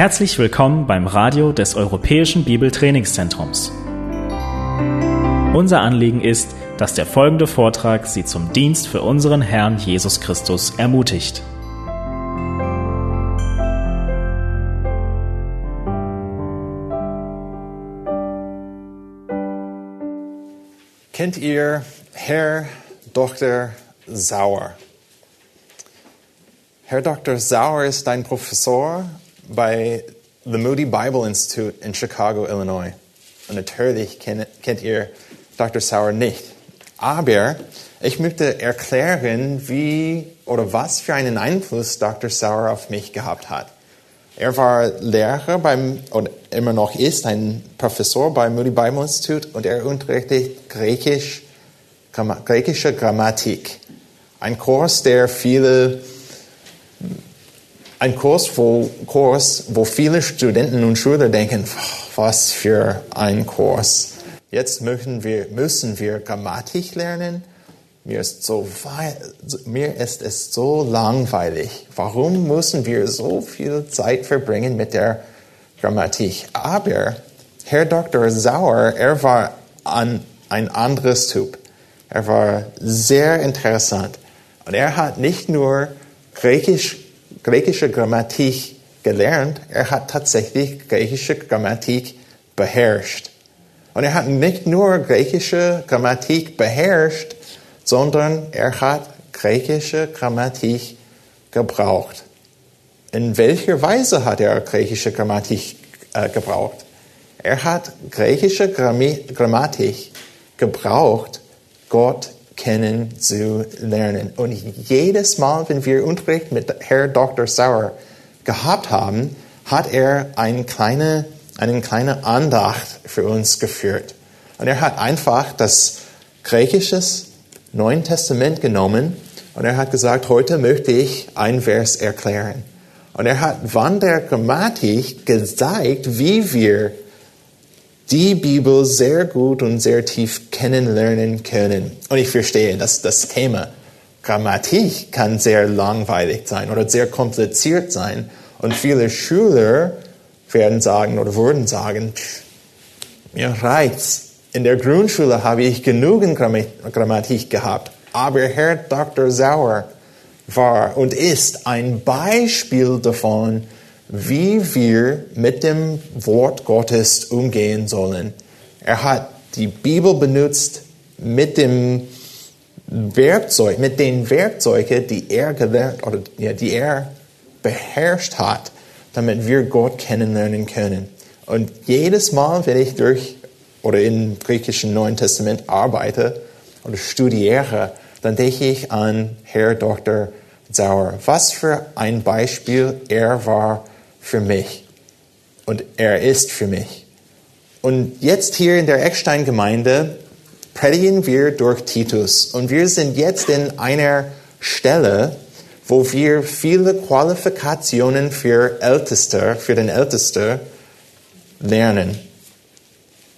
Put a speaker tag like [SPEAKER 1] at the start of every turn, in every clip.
[SPEAKER 1] Herzlich willkommen beim Radio des Europäischen Bibeltrainingszentrums. Unser Anliegen ist, dass der folgende Vortrag Sie zum Dienst für unseren Herrn Jesus Christus ermutigt.
[SPEAKER 2] Kennt ihr Herr Dr. Sauer? Herr Dr. Sauer ist ein Professor bei the Moody Bible Institute in Chicago, Illinois. Und natürlich kennt, ihr Dr. Sauer nicht. Aber ich möchte erklären, wie oder was für einen Einfluss Dr. Sauer auf mich gehabt hat. Er war Lehrer beim, und immer noch ist ein Professor beim Moody Bible Institute und er unterrichtet Griechisch, Gramm, griechische Grammatik. Ein Kurs, der viele, ein Kurs wo, Kurs, wo viele Studenten und Schüler denken, was für ein Kurs. Jetzt müssen wir, müssen wir Grammatik lernen. Mir ist, so, mir ist es so langweilig. Warum müssen wir so viel Zeit verbringen mit der Grammatik? Aber Herr Dr. Sauer, er war ein, ein anderes Typ. Er war sehr interessant. Und er hat nicht nur Griechisch, griechische Grammatik gelernt, er hat tatsächlich griechische Grammatik beherrscht. Und er hat nicht nur griechische Grammatik beherrscht, sondern er hat griechische Grammatik gebraucht. In welcher Weise hat er griechische Grammatik äh, gebraucht? Er hat griechische Grammatik gebraucht, Gott kennen zu lernen. Und jedes Mal, wenn wir Unterricht mit Herr Dr. Sauer gehabt haben, hat er eine kleine, eine kleine Andacht für uns geführt. Und er hat einfach das griechisches Neuen Testament genommen und er hat gesagt, heute möchte ich ein Vers erklären. Und er hat von der Grammatik gezeigt, wie wir die Bibel sehr gut und sehr tief kennenlernen können. Und ich verstehe, dass das Thema Grammatik kann sehr langweilig sein oder sehr kompliziert sein. Und viele Schüler werden sagen oder würden sagen, mir reizt. In der Grundschule habe ich genügend Grammatik gehabt. Aber Herr Dr. Sauer war und ist ein Beispiel davon, wie wir mit dem Wort Gottes umgehen sollen. Er hat die Bibel benutzt mit dem Werkzeug, mit den Werkzeugen, die er gelernt oder ja, die er beherrscht hat, damit wir Gott kennenlernen können. Und jedes Mal, wenn ich durch oder im griechischen Neuen Testament arbeite oder studiere, dann denke ich an Herr Dr. Sauer. Was für ein Beispiel er war für mich. Und er ist für mich. Und jetzt hier in der Eckstein-Gemeinde predigen wir durch Titus. Und wir sind jetzt in einer Stelle, wo wir viele Qualifikationen für Älteste, für den Älteste lernen.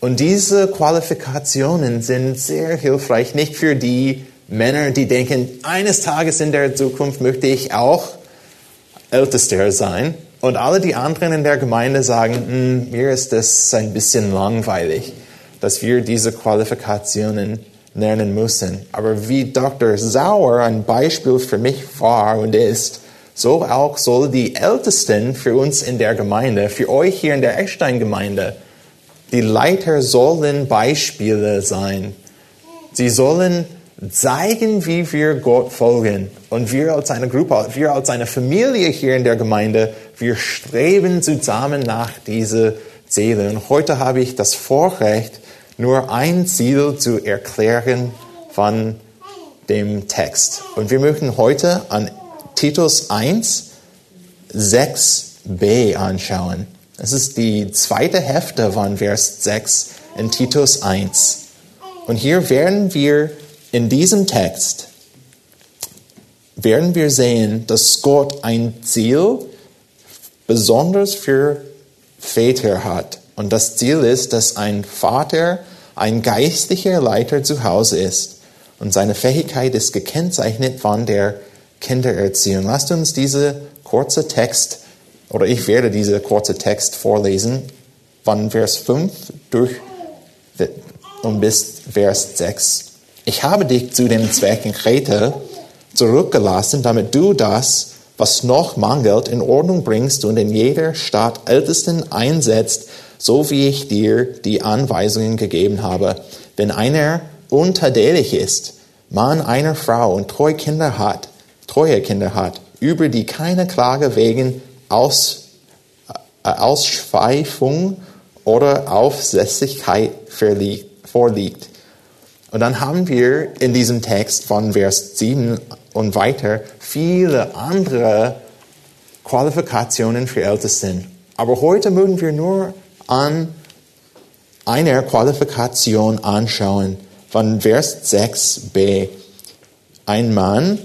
[SPEAKER 2] Und diese Qualifikationen sind sehr hilfreich, nicht für die Männer, die denken, eines Tages in der Zukunft möchte ich auch Ältester sein, und alle die anderen in der Gemeinde sagen, hm, mir ist das ein bisschen langweilig, dass wir diese Qualifikationen lernen müssen. Aber wie Dr. Sauer ein Beispiel für mich war und ist, so auch soll die Ältesten für uns in der Gemeinde, für euch hier in der Eckstein-Gemeinde, die Leiter sollen Beispiele sein. Sie sollen zeigen, wie wir Gott folgen. Und wir als eine Gruppe, wir als eine Familie hier in der Gemeinde, wir streben zusammen nach diese Ziele. Und heute habe ich das Vorrecht, nur ein Ziel zu erklären von dem Text. Und wir möchten heute an Titus 1, 6b anschauen. Das ist die zweite Hälfte von Vers 6 in Titus 1. Und hier werden wir in diesem Text werden wir sehen, dass Gott ein Ziel besonders für Väter hat. Und das Ziel ist, dass ein Vater ein geistlicher Leiter zu Hause ist. Und seine Fähigkeit ist gekennzeichnet von der Kindererziehung. Lasst uns diese kurze Text oder ich werde diese kurze Text vorlesen, von Vers 5 durch und bis Vers 6. Ich habe dich zu dem Zweck in Kreta zurückgelassen, damit du das, was noch mangelt, in Ordnung bringst und in jeder Stadt Ältesten einsetzt, so wie ich dir die Anweisungen gegeben habe. Wenn einer untadelig ist, Mann einer Frau und treue Kinder hat, treue Kinder hat, über die keine Klage wegen Aus, äh, Ausschweifung oder Aufsässigkeit vorliegt. Und dann haben wir in diesem Text von Vers 7 und weiter viele andere Qualifikationen für Ältesten. Aber heute mögen wir nur an einer Qualifikation anschauen von Vers 6b. Ein Mann,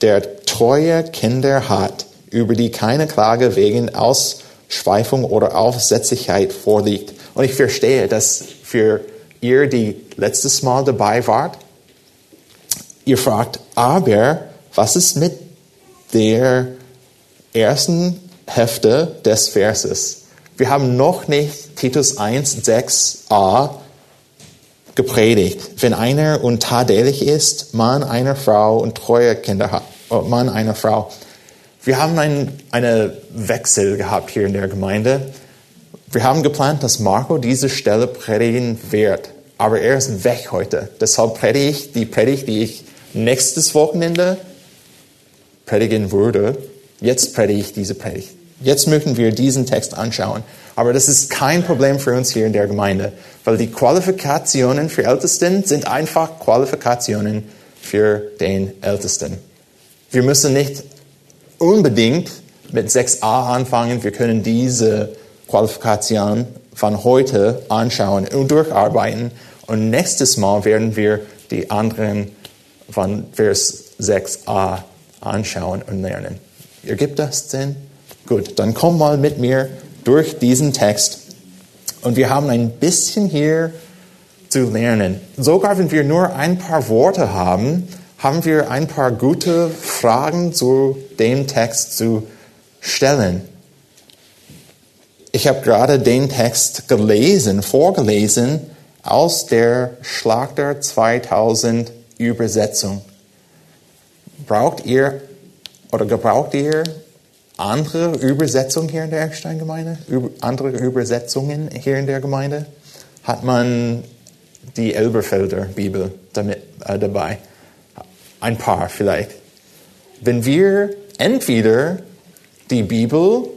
[SPEAKER 2] der treue Kinder hat, über die keine Klage wegen Ausschweifung oder Aufsätzlichkeit vorliegt. Und ich verstehe, dass für ihr, die letztes Mal dabei wart, ihr fragt, aber was ist mit der ersten Hälfte des Verses? Wir haben noch nicht Titus 1, 6a gepredigt. Wenn einer untadelig ist, Mann einer Frau und treue Kinder hat, oh, Mann einer Frau. Wir haben einen eine Wechsel gehabt hier in der Gemeinde. Wir haben geplant, dass Marco diese Stelle predigen wird, aber er ist weg heute. Deshalb predige ich die Predigt, die ich nächstes Wochenende predigen würde. Jetzt predige ich diese Predigt. Jetzt möchten wir diesen Text anschauen. Aber das ist kein Problem für uns hier in der Gemeinde, weil die Qualifikationen für Ältesten sind einfach Qualifikationen für den Ältesten. Wir müssen nicht unbedingt mit 6a anfangen. Wir können diese Qualifikation von heute anschauen und durcharbeiten. Und nächstes Mal werden wir die anderen von Vers 6a anschauen und lernen. Ergibt das Sinn? Gut, dann komm mal mit mir durch diesen Text. Und wir haben ein bisschen hier zu lernen. Sogar wenn wir nur ein paar Worte haben, haben wir ein paar gute Fragen zu dem Text zu stellen. Ich habe gerade den Text gelesen, vorgelesen aus der Schlachter 2000 Übersetzung. Braucht ihr oder gebraucht ihr andere Übersetzungen hier in der Ecksteingemeinde? Andere Übersetzungen hier in der Gemeinde? Hat man die Elberfelder Bibel damit, äh, dabei? Ein paar vielleicht. Wenn wir entweder die Bibel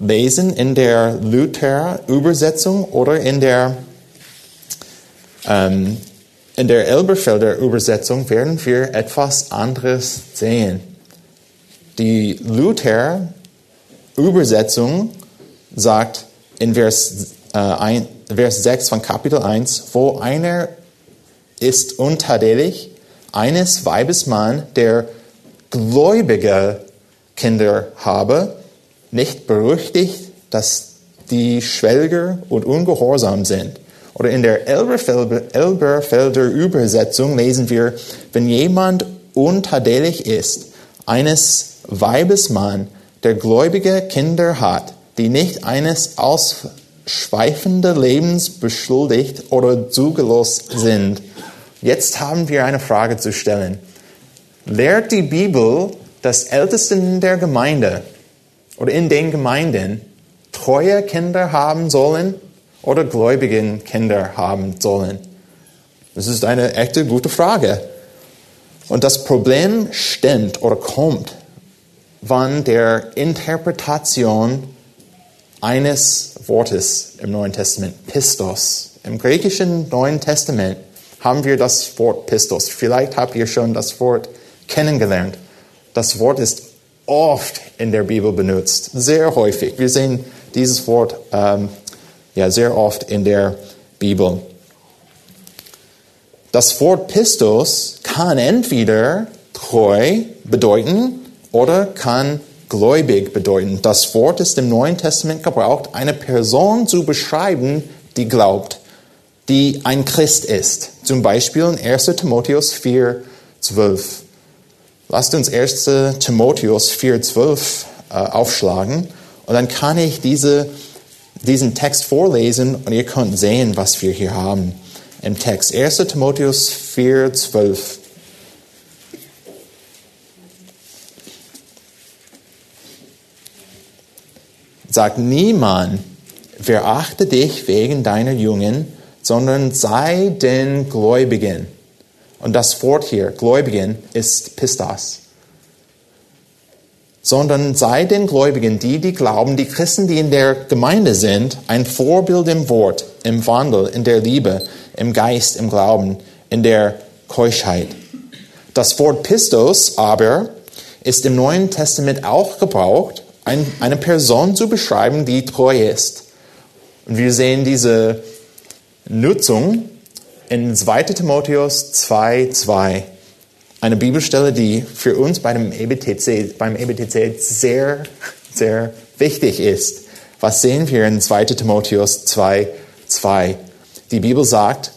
[SPEAKER 2] lesen in der Luther-Übersetzung oder in der, ähm, in der Elberfelder Übersetzung, werden wir etwas anderes sehen. Die Luther-Übersetzung sagt in Vers, äh, ein, Vers 6 von Kapitel 1, wo einer ist untadelig, eines Weibes Mann, der gläubige Kinder habe, nicht berüchtigt, dass die Schwelger und ungehorsam sind. Oder in der Elberfelder Übersetzung lesen wir, wenn jemand untadelig ist, eines Weibesmann, der gläubige Kinder hat, die nicht eines ausschweifenden Lebens beschuldigt oder zugelost sind. Jetzt haben wir eine Frage zu stellen. Lehrt die Bibel, dass Ältesten der Gemeinde oder in den Gemeinden treue Kinder haben sollen oder gläubigen Kinder haben sollen? Das ist eine echte gute Frage. Und das Problem stimmt oder kommt von der Interpretation eines Wortes im Neuen Testament, Pistos. Im griechischen Neuen Testament haben wir das Wort Pistos. Vielleicht habt ihr schon das Wort kennengelernt. Das Wort ist oft in der Bibel benutzt, sehr häufig. Wir sehen dieses Wort ähm, ja, sehr oft in der Bibel. Das Wort Pistos kann entweder treu bedeuten oder kann gläubig bedeuten. Das Wort ist im Neuen Testament gebraucht, eine Person zu beschreiben, die glaubt, die ein Christ ist. Zum Beispiel in 1 Timotheus 4, 12. Lasst uns 1 Timotheus 4, 12 äh, aufschlagen. Und dann kann ich diese, diesen Text vorlesen und ihr könnt sehen, was wir hier haben im Text. 1. Timotheus 4, 12. Sagt niemand, verachte dich wegen deiner Jungen, sondern sei den Gläubigen. Und das Wort hier, Gläubigen, ist Pistas. Sondern sei den Gläubigen, die, die glauben, die Christen, die in der Gemeinde sind, ein Vorbild im Wort, im Wandel, in der Liebe, im Geist, im Glauben, in der Keuschheit. Das Wort Pistos aber ist im Neuen Testament auch gebraucht, eine Person zu beschreiben, die treu ist. Und wir sehen diese Nutzung in 2 Timotheus 2,2. Eine Bibelstelle, die für uns beim EBTC, beim EBTC sehr, sehr wichtig ist. Was sehen wir in 2 Timotheus 2,2? Die Bibel sagt,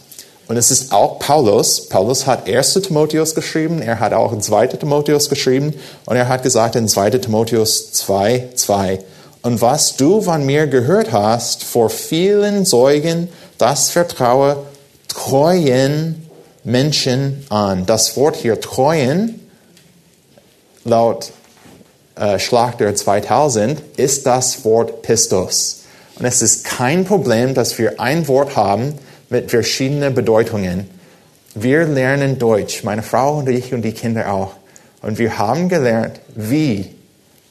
[SPEAKER 2] und es ist auch Paulus. Paulus hat 1. Timotheus geschrieben, er hat auch 2. Timotheus geschrieben und er hat gesagt in 2. Timotheus 2, 2, und was du von mir gehört hast vor vielen Zeugen, das vertraue treuen Menschen an. Das Wort hier treuen, laut äh, Schlachter 2000, ist das Wort Pistos. Und es ist kein Problem, dass wir ein Wort haben mit verschiedenen Bedeutungen. Wir lernen Deutsch, meine Frau und ich und die Kinder auch. Und wir haben gelernt, wie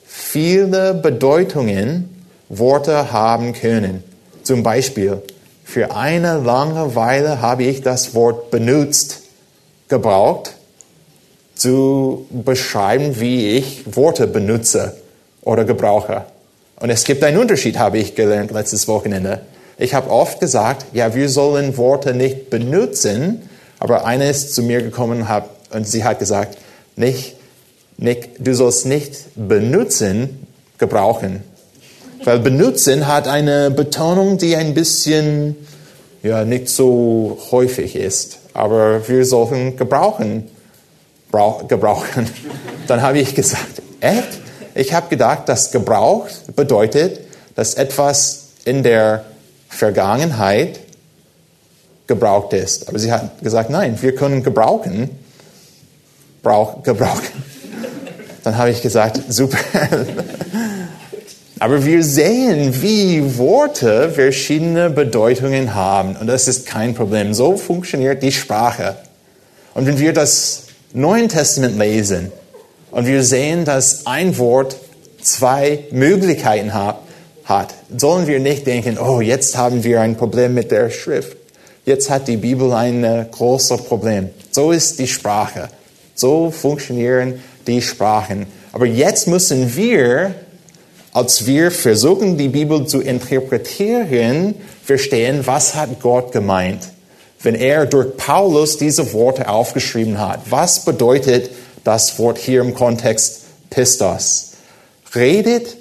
[SPEAKER 2] viele Bedeutungen Worte haben können. Zum Beispiel, für eine lange Weile habe ich das Wort benutzt, gebraucht, zu beschreiben, wie ich Worte benutze oder gebrauche. Und es gibt einen Unterschied, habe ich gelernt letztes Wochenende. Ich habe oft gesagt, ja, wir sollen Worte nicht benutzen, aber eine ist zu mir gekommen und sie hat gesagt, nicht Nick, du sollst nicht benutzen, gebrauchen. Weil benutzen hat eine Betonung, die ein bisschen, ja, nicht so häufig ist. Aber wir sollten gebrauchen, gebrauchen. Dann habe ich gesagt, echt? Ich habe gedacht, dass Gebrauch bedeutet, dass etwas in der Vergangenheit gebraucht ist. Aber sie hat gesagt, nein, wir können gebrauchen, brauch, gebrauchen. Dann habe ich gesagt, super. Aber wir sehen, wie Worte verschiedene Bedeutungen haben. Und das ist kein Problem. So funktioniert die Sprache. Und wenn wir das Neue Testament lesen und wir sehen, dass ein Wort zwei Möglichkeiten hat, hat, sollen wir nicht denken, oh, jetzt haben wir ein Problem mit der Schrift. Jetzt hat die Bibel ein großes Problem. So ist die Sprache. So funktionieren die Sprachen. Aber jetzt müssen wir, als wir versuchen, die Bibel zu interpretieren, verstehen, was hat Gott gemeint, wenn er durch Paulus diese Worte aufgeschrieben hat. Was bedeutet das Wort hier im Kontext Pistos? Redet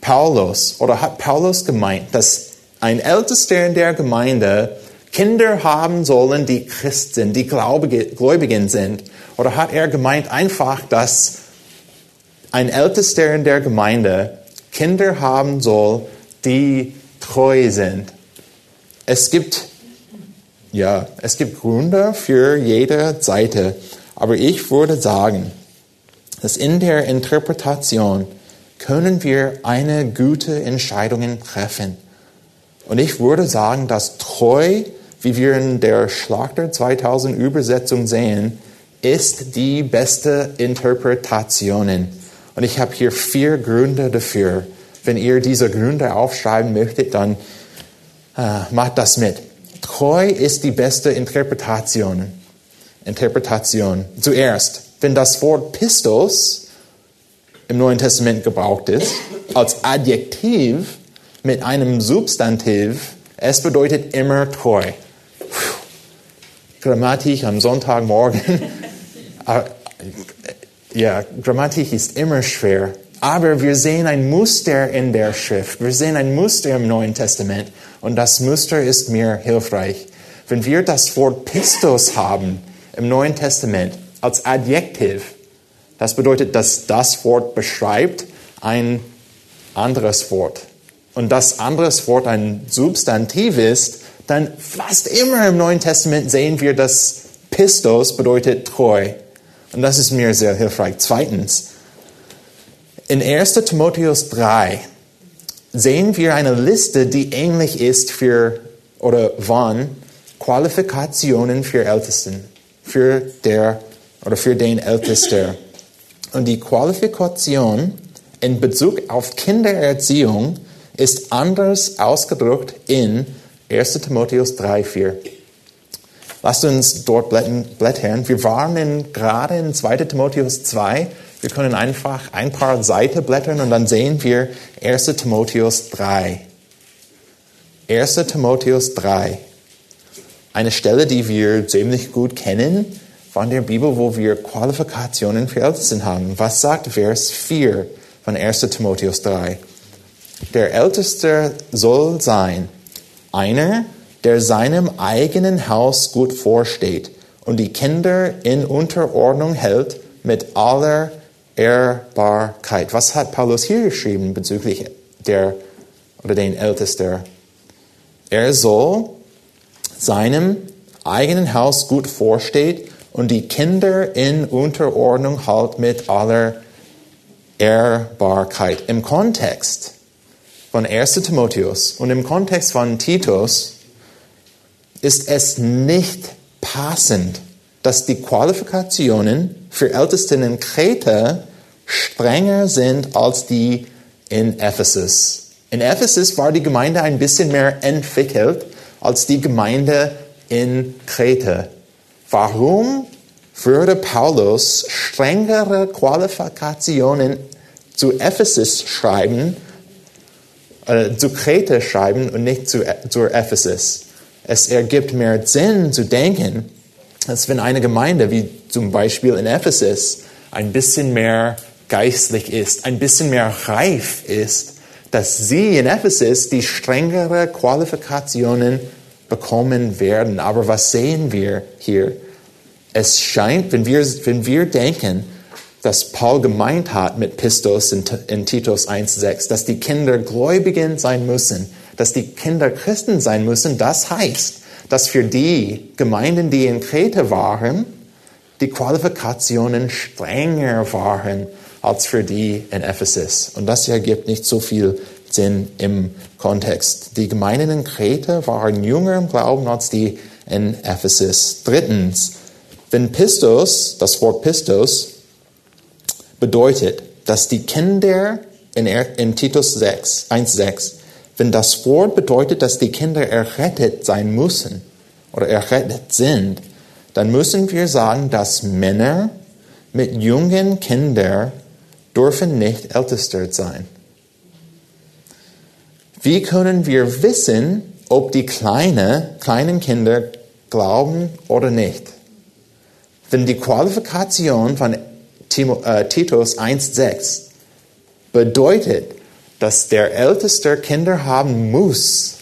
[SPEAKER 2] Paulus oder hat Paulus gemeint, dass ein Ältester in der Gemeinde Kinder haben sollen, die Christen, die Gläubigen sind? Oder hat er gemeint einfach, dass ein Ältester in der Gemeinde Kinder haben soll, die treu sind? Es gibt, ja, es gibt Gründe für jede Seite, aber ich würde sagen, dass in der Interpretation können wir eine gute Entscheidung treffen. Und ich würde sagen, dass treu wie wir in der Schlachter 2000 Übersetzung sehen, ist die beste Interpretation. Und ich habe hier vier Gründe dafür. Wenn ihr diese Gründe aufschreiben möchtet, dann äh, macht das mit. Treu ist die beste Interpretation. Interpretation. Zuerst, wenn das Wort Pistos im Neuen Testament gebraucht ist, als Adjektiv mit einem Substantiv, es bedeutet immer treu. Grammatik am Sonntagmorgen. Ja, Grammatik ist immer schwer. Aber wir sehen ein Muster in der Schrift. Wir sehen ein Muster im Neuen Testament. Und das Muster ist mir hilfreich. Wenn wir das Wort Pistos haben im Neuen Testament als Adjektiv, das bedeutet, dass das Wort beschreibt ein anderes Wort und das anderes Wort ein Substantiv ist, dann fast immer im Neuen Testament sehen wir, dass Pistos bedeutet treu. Und das ist mir sehr hilfreich. Zweitens, in 1. Timotheus 3 sehen wir eine Liste, die ähnlich ist für oder wann Qualifikationen für Ältesten, für der oder für den Ältesten. Und die Qualifikation in Bezug auf Kindererziehung ist anders ausgedrückt in 1. Timotheus 3, 4. Lasst uns dort blättern. Wir waren in, gerade in 2. Timotheus 2. Wir können einfach ein paar Seiten blättern und dann sehen wir 1. Timotheus 3. 1. Timotheus 3. Eine Stelle, die wir ziemlich gut kennen von der Bibel, wo wir Qualifikationen für Ältesten haben. Was sagt Vers 4 von 1. Timotheus 3? Der Älteste soll sein einer, der seinem eigenen Haus gut vorsteht und die Kinder in Unterordnung hält mit aller Ehrbarkeit. Was hat Paulus hier geschrieben bezüglich der oder den Ältesten? Er soll seinem eigenen Haus gut vorsteht und die Kinder in Unterordnung hält mit aller Ehrbarkeit. Im Kontext von 1. Timotheus und im Kontext von Titus ist es nicht passend, dass die Qualifikationen für Ältesten in Kreta strenger sind als die in Ephesus. In Ephesus war die Gemeinde ein bisschen mehr entwickelt als die Gemeinde in Kreta. Warum würde Paulus strengere Qualifikationen zu Ephesus schreiben, äh, zu Kreta schreiben und nicht zu, zu Ephesus? Es ergibt mehr Sinn zu denken, dass wenn eine Gemeinde wie zum Beispiel in Ephesus ein bisschen mehr geistlich ist, ein bisschen mehr reif ist, dass sie in Ephesus die strengere Qualifikationen bekommen werden. Aber was sehen wir hier? Es scheint, wenn wir, wenn wir denken, dass Paul gemeint hat mit Pistos in, in Titus 1,6, dass die Kinder Gläubigen sein müssen, dass die Kinder Christen sein müssen, das heißt, dass für die Gemeinden, die in Kreta waren, die Qualifikationen strenger waren als für die in Ephesus. Und das ergibt nicht so viel Sinn im Kontext. Die Gemeinden in Kreta waren jünger im Glauben als die in Ephesus. Drittens, wenn Pistos, das Wort Pistos, bedeutet, dass die Kinder in, in Titus 6, 1,6 wenn das Wort bedeutet, dass die Kinder errettet sein müssen oder errettet sind, dann müssen wir sagen, dass Männer mit jungen Kindern dürfen nicht ältester sein. Wie können wir wissen, ob die kleine, kleinen Kinder glauben oder nicht? Wenn die Qualifikation von äh, Titus 1,6 bedeutet, dass der Älteste Kinder haben muss,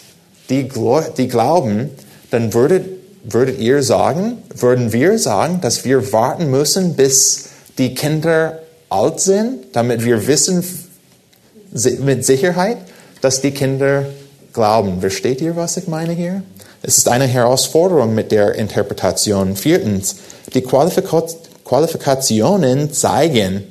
[SPEAKER 2] die, die glauben, dann würdet, würdet ihr sagen, würden wir sagen, dass wir warten müssen, bis die Kinder alt sind, damit wir wissen mit Sicherheit, dass die Kinder glauben. Versteht ihr, was ich meine hier? Es ist eine Herausforderung mit der Interpretation. Viertens, die Qualifikationen zeigen,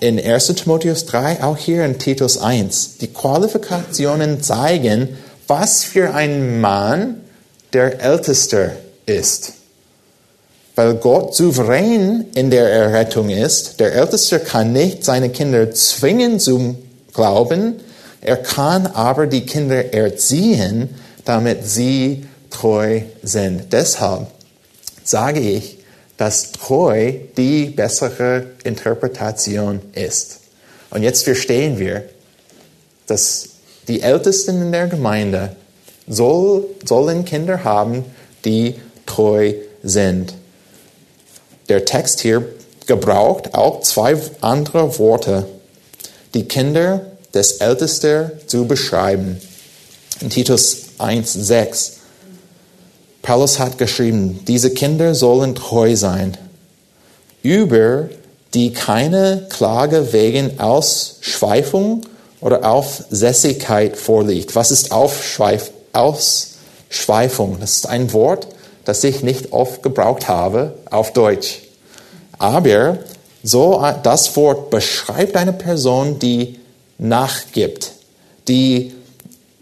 [SPEAKER 2] in 1 Timotheus 3, auch hier in Titus 1. Die Qualifikationen zeigen, was für ein Mann der Älteste ist. Weil Gott souverän in der Errettung ist, der Älteste kann nicht seine Kinder zwingen zum Glauben, er kann aber die Kinder erziehen, damit sie treu sind. Deshalb sage ich, dass treu die bessere Interpretation ist. Und jetzt verstehen wir, dass die Ältesten in der Gemeinde soll, sollen Kinder haben, die treu sind. Der Text hier gebraucht auch zwei andere Worte, die Kinder des Ältesten zu beschreiben. In Titus 1,6 Paulus hat geschrieben, diese Kinder sollen treu sein, über die keine Klage wegen Ausschweifung oder Aufsässigkeit vorliegt. Was ist Aufschweif Ausschweifung? Das ist ein Wort, das ich nicht oft gebraucht habe auf Deutsch. Aber so, das Wort beschreibt eine Person, die nachgibt. Die,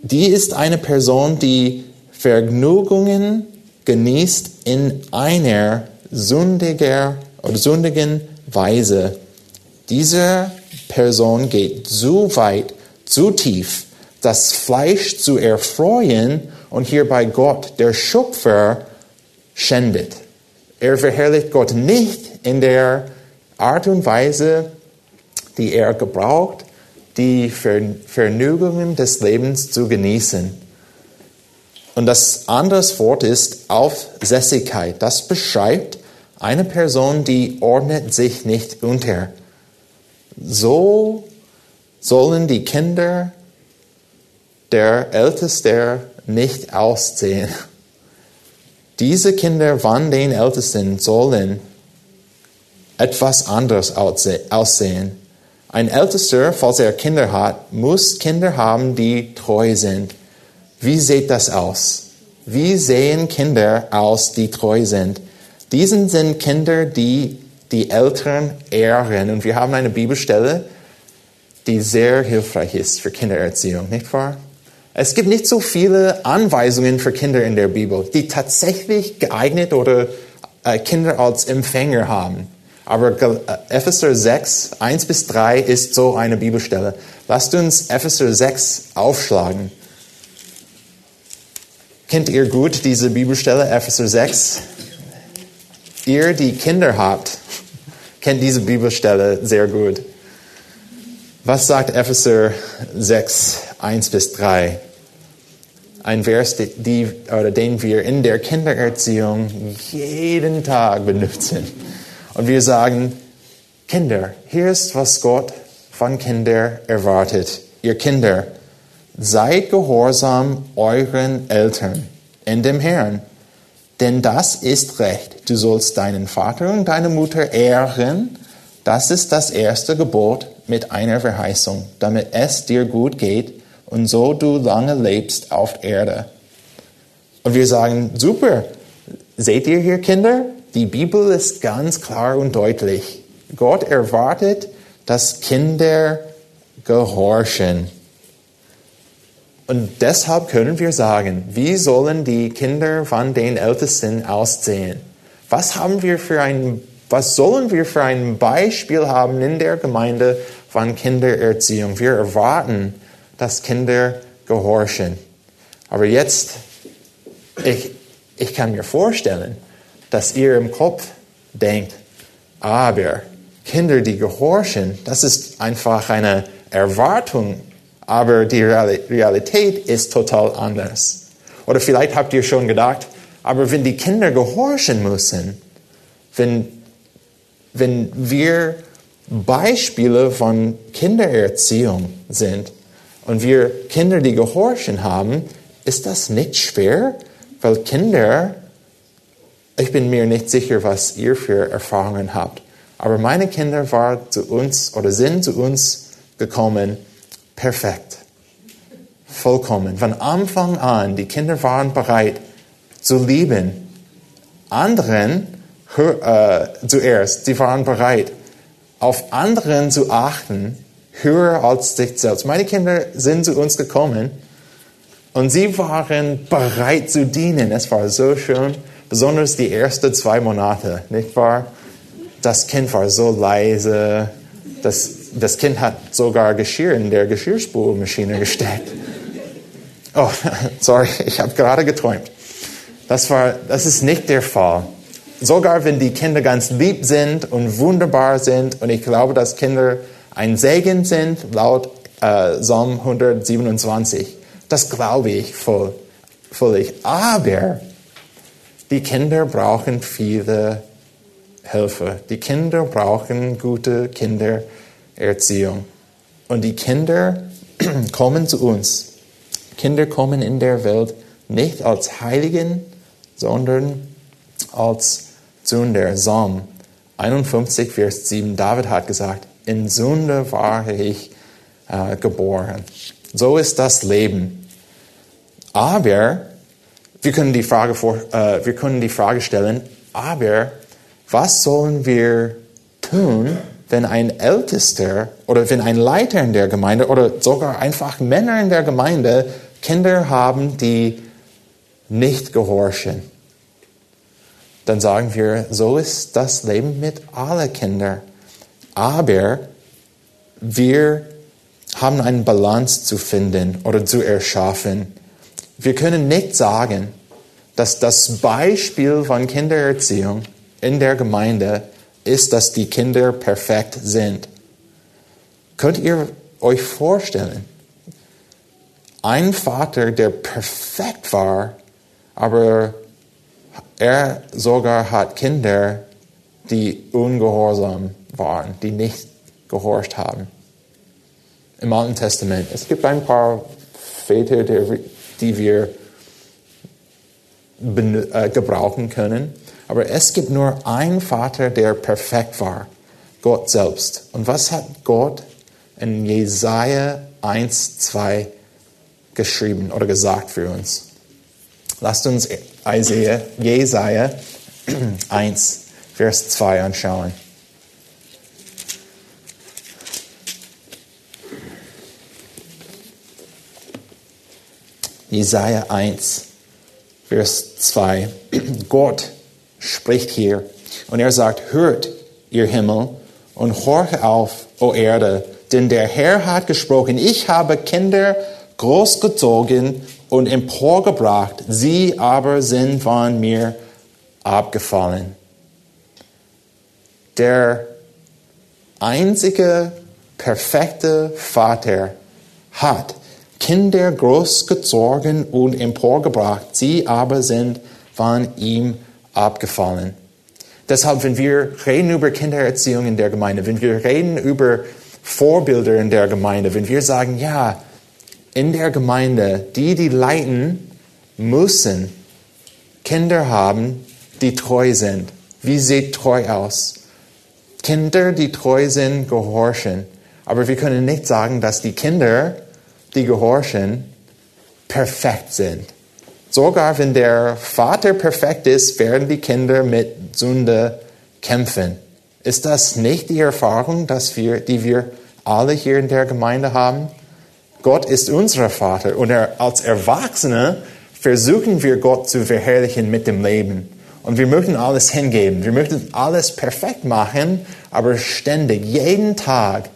[SPEAKER 2] die ist eine Person, die Vergnügungen genießt in einer sündiger oder sündigen Weise. Diese Person geht zu weit, zu tief, das Fleisch zu erfreuen und hierbei Gott, der Schöpfer, schändet. Er verherrlicht Gott nicht in der Art und Weise, die er gebraucht, die Vergnügungen des Lebens zu genießen. Und das andere Wort ist Aufsässigkeit. Das beschreibt eine Person, die ordnet sich nicht unter. So sollen die Kinder der Älteste nicht aussehen. Diese Kinder von den Ältesten sollen etwas anderes aussehen. Ein Ältester, falls er Kinder hat, muss Kinder haben, die treu sind. Wie sieht das aus? Wie sehen Kinder aus, die treu sind? Diesen sind Kinder, die die Eltern ehren. Und wir haben eine Bibelstelle, die sehr hilfreich ist für Kindererziehung, nicht wahr? Es gibt nicht so viele Anweisungen für Kinder in der Bibel, die tatsächlich geeignet oder äh, Kinder als Empfänger haben. Aber äh, Epheser 6, 1 bis 3 ist so eine Bibelstelle. Lasst uns Epheser 6 aufschlagen. Kennt ihr gut diese Bibelstelle, Epheser 6? Ihr, die Kinder habt, kennt diese Bibelstelle sehr gut. Was sagt Epheser 6, 1 bis 3? Ein Vers, die, oder den wir in der Kindererziehung jeden Tag benutzen. Und wir sagen, Kinder, hier ist, was Gott von Kindern erwartet. Ihr Kinder, seid gehorsam euren Eltern in dem Herrn, denn das ist Recht. Du sollst deinen Vater und deine Mutter ehren. Das ist das erste Gebot mit einer Verheißung, damit es dir gut geht und so du lange lebst auf Erde. Und wir sagen, super, seht ihr hier Kinder? Die Bibel ist ganz klar und deutlich. Gott erwartet, dass Kinder gehorchen. Und deshalb können wir sagen, wie sollen die Kinder von den Ältesten aussehen? Was haben wir für ein, was sollen wir für ein Beispiel haben in der Gemeinde von Kindererziehung? Wir erwarten, dass Kinder gehorchen. Aber jetzt, ich, ich kann mir vorstellen, dass ihr im Kopf denkt, aber Kinder, die gehorchen, das ist einfach eine Erwartung aber die Realität ist total anders. Oder vielleicht habt ihr schon gedacht, aber wenn die Kinder gehorchen müssen, wenn, wenn wir Beispiele von Kindererziehung sind und wir Kinder, die gehorchen haben, ist das nicht schwer? Weil Kinder, ich bin mir nicht sicher, was ihr für Erfahrungen habt, aber meine Kinder waren zu uns oder sind zu uns gekommen, perfekt, vollkommen. Von Anfang an, die Kinder waren bereit zu lieben. Anderen äh, zuerst, sie waren bereit, auf anderen zu achten, höher als sich selbst. Meine Kinder sind zu uns gekommen und sie waren bereit zu dienen. Es war so schön, besonders die ersten zwei Monate, nicht wahr? Das Kind war so leise, das das Kind hat sogar Geschirr in der Geschirrspülmaschine gesteckt. Oh, sorry, ich habe gerade geträumt. Das, war, das ist nicht der Fall. Sogar wenn die Kinder ganz lieb sind und wunderbar sind, und ich glaube, dass Kinder ein Segen sind, laut äh, Psalm 127, das glaube ich voll, völlig. Aber die Kinder brauchen viele Hilfe. Die Kinder brauchen gute Kinder Erziehung. Und die Kinder kommen zu uns. Kinder kommen in der Welt nicht als Heiligen, sondern als Sünder. Psalm 51, Vers 7. David hat gesagt, in Sünde war ich äh, geboren. So ist das Leben. Aber wir können die Frage, vor, äh, wir können die Frage stellen, aber was sollen wir tun, wenn ein Ältester oder wenn ein Leiter in der Gemeinde oder sogar einfach Männer in der Gemeinde Kinder haben, die nicht gehorchen? Dann sagen wir, so ist das Leben mit allen Kindern. Aber wir haben eine Balance zu finden oder zu erschaffen. Wir können nicht sagen, dass das Beispiel von Kindererziehung in der Gemeinde ist, dass die Kinder perfekt sind. Könnt ihr euch vorstellen, ein Vater, der perfekt war, aber er sogar hat Kinder, die ungehorsam waren, die nicht gehorcht haben. Im Alten Testament. Es gibt ein paar Väter, die wir gebrauchen können. Aber es gibt nur einen Vater, der perfekt war, Gott selbst. Und was hat Gott in Jesaja 1, 2 geschrieben oder gesagt für uns? Lasst uns Isaiah, Jesaja 1, Vers 2 anschauen. Jesaja 1, Vers 2. Gott spricht hier und er sagt, hört, ihr Himmel, und horche auf, o Erde, denn der Herr hat gesprochen, ich habe Kinder großgezogen und emporgebracht, sie aber sind von mir abgefallen. Der einzige perfekte Vater hat Kinder großgezogen und emporgebracht, sie aber sind von ihm abgefallen. Deshalb, wenn wir reden über Kindererziehung in der Gemeinde, wenn wir reden über Vorbilder in der Gemeinde, wenn wir sagen, ja, in der Gemeinde, die, die leiten, müssen Kinder haben, die treu sind. Wie sieht treu aus? Kinder, die treu sind, gehorchen. Aber wir können nicht sagen, dass die Kinder die gehorchen, perfekt sind. Sogar wenn der Vater perfekt ist, werden die Kinder mit Sünde kämpfen. Ist das nicht die Erfahrung, dass wir, die wir alle hier in der Gemeinde haben? Gott ist unser Vater und er, als Erwachsene versuchen wir Gott zu verherrlichen mit dem Leben. Und wir möchten alles hingeben, wir möchten alles perfekt machen, aber ständig, jeden Tag